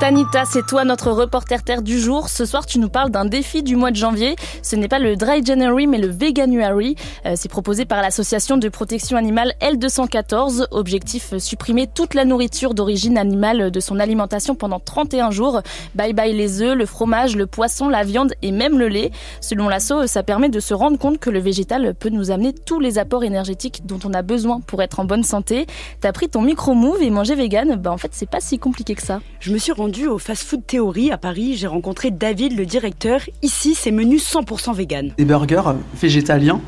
Tanita, c'est toi notre reporter terre du jour. Ce soir, tu nous parles d'un défi du mois de janvier. Ce n'est pas le Dry January, mais le Veganuary. Euh, c'est proposé par l'association de protection animale L214. Objectif, euh, supprimer toute la nourriture d'origine animale de son alimentation pendant 31 jours. Bye bye les œufs, le fromage, le poisson, la viande et même le lait. Selon l'asso, ça permet de se rendre compte que le végétal peut nous amener tous les apports énergétiques dont on a besoin pour être en bonne santé. T'as pris ton micro-move et manger vegan, bah en fait c'est pas si compliqué que ça. Au Fast Food Theory à Paris. J'ai rencontré David, le directeur. Ici, c'est menu 100% vegan. Des burgers végétaliens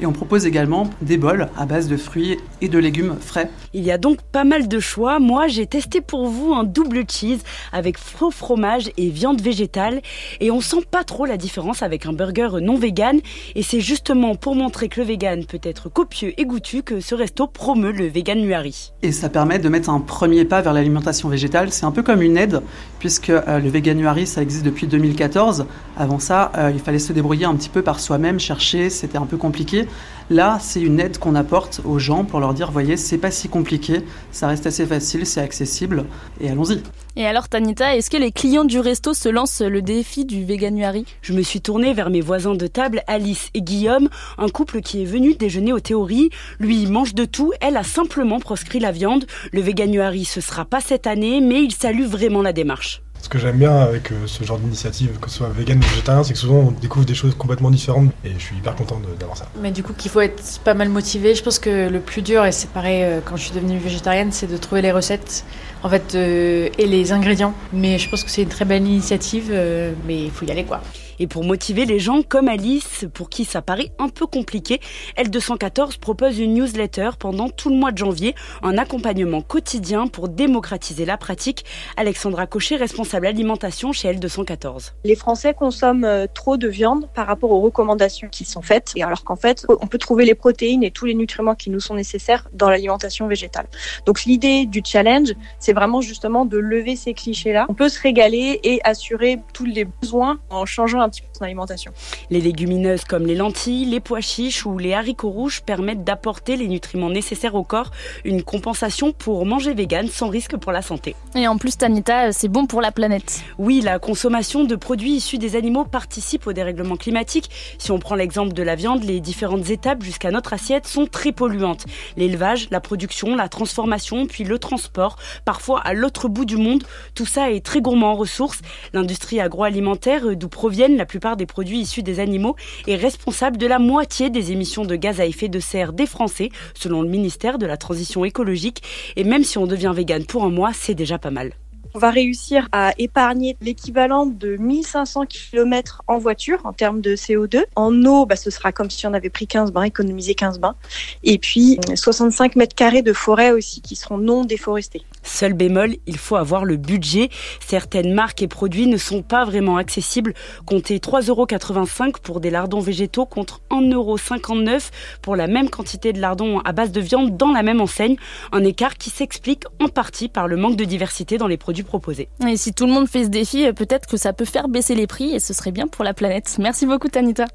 et on propose également des bols à base de fruits et de légumes frais. Il y a donc pas mal de choix. Moi, j'ai testé pour vous un double cheese avec faux fromage et viande végétale. Et on sent pas trop la différence avec un burger non vegan. Et c'est justement pour montrer que le vegan peut être copieux et goûtu que ce resto promeut le vegan Nuari. Et ça permet de mettre un premier pas vers l'alimentation végétale. C'est un peu comme une aide, puisque euh, le vegan Nuari, ça existe depuis 2014. Avant ça, euh, il fallait se débrouiller un petit peu par soi-même, chercher, c'était un peu compliqué. Là, c'est une aide qu'on apporte aux gens pour leur dire, voyez, c'est pas si compliqué, ça reste assez facile, c'est accessible, et allons-y. Et alors, Tanita, est-ce que les clients du resto se lancent le défi du veganuary Je me suis tournée vers mes voisins de table, Alice et Guillaume, un couple qui est venu déjeuner aux théories. Lui, il mange de tout, elle a simplement proscrit la viande. Le veganuary, ce sera pas cette année, mais il salue vraiment la démarche. Ce que j'aime bien avec euh, ce genre d'initiative, que ce soit vegan ou végétarien, c'est que souvent on découvre des choses complètement différentes et je suis hyper content d'avoir ça. Mais du coup, qu'il faut être pas mal motivé. Je pense que le plus dur, et c'est pareil euh, quand je suis devenue végétarienne, c'est de trouver les recettes en fait, euh, et les ingrédients. Mais je pense que c'est une très belle initiative, mais il faut y aller quoi. Et pour motiver les gens comme Alice, pour qui ça paraît un peu compliqué, L214 propose une newsletter pendant tout le mois de janvier, un accompagnement quotidien pour démocratiser la pratique. Alexandra Cochet, responsable alimentation chez L214. Les Français consomment euh, trop de viande par rapport aux recommandations qui sont faites, et alors qu'en fait, on peut trouver les protéines et tous les nutriments qui nous sont nécessaires dans l'alimentation végétale. Donc l'idée du challenge, c'est vraiment justement de lever ces clichés-là. On peut se régaler et assurer tous les besoins en changeant un petit peu son alimentation. Les légumineuses comme les lentilles, les pois chiches ou les haricots rouges permettent d'apporter les nutriments nécessaires au corps, une compensation pour manger vegan sans risque pour la santé. Et en plus, Tanita, c'est bon pour la planète. Oui, la consommation de produits issus des animaux participe au dérèglement climatique. Si on prend l'exemple de la viande, les différentes étapes jusqu'à notre assiette sont très polluantes. L'élevage, la production, la transformation, puis le transport, parfois à l'autre bout du monde, tout ça est très gourmand en ressources. L'industrie agroalimentaire, d'où proviennent la plupart des produits issus des animaux, est responsable de la moitié des émissions de gaz à effet de serre des Français, selon le ministère de la Transition écologique. Et même si on devient vegan pour un mois, c'est déjà pas mal on va réussir à épargner l'équivalent de 1500 km en voiture en termes de CO2. En eau, bah, ce sera comme si on avait pris 15 bains, économisé 15 bains. Et puis 65 mètres carrés de forêt aussi qui seront non déforestés. Seul bémol, il faut avoir le budget. Certaines marques et produits ne sont pas vraiment accessibles. Comptez 3,85 euros pour des lardons végétaux contre 1,59 euros pour la même quantité de lardons à base de viande dans la même enseigne. Un écart qui s'explique en partie par le manque de diversité dans les produits proposés. Et si tout le monde fait ce défi, peut-être que ça peut faire baisser les prix et ce serait bien pour la planète. Merci beaucoup Tanita.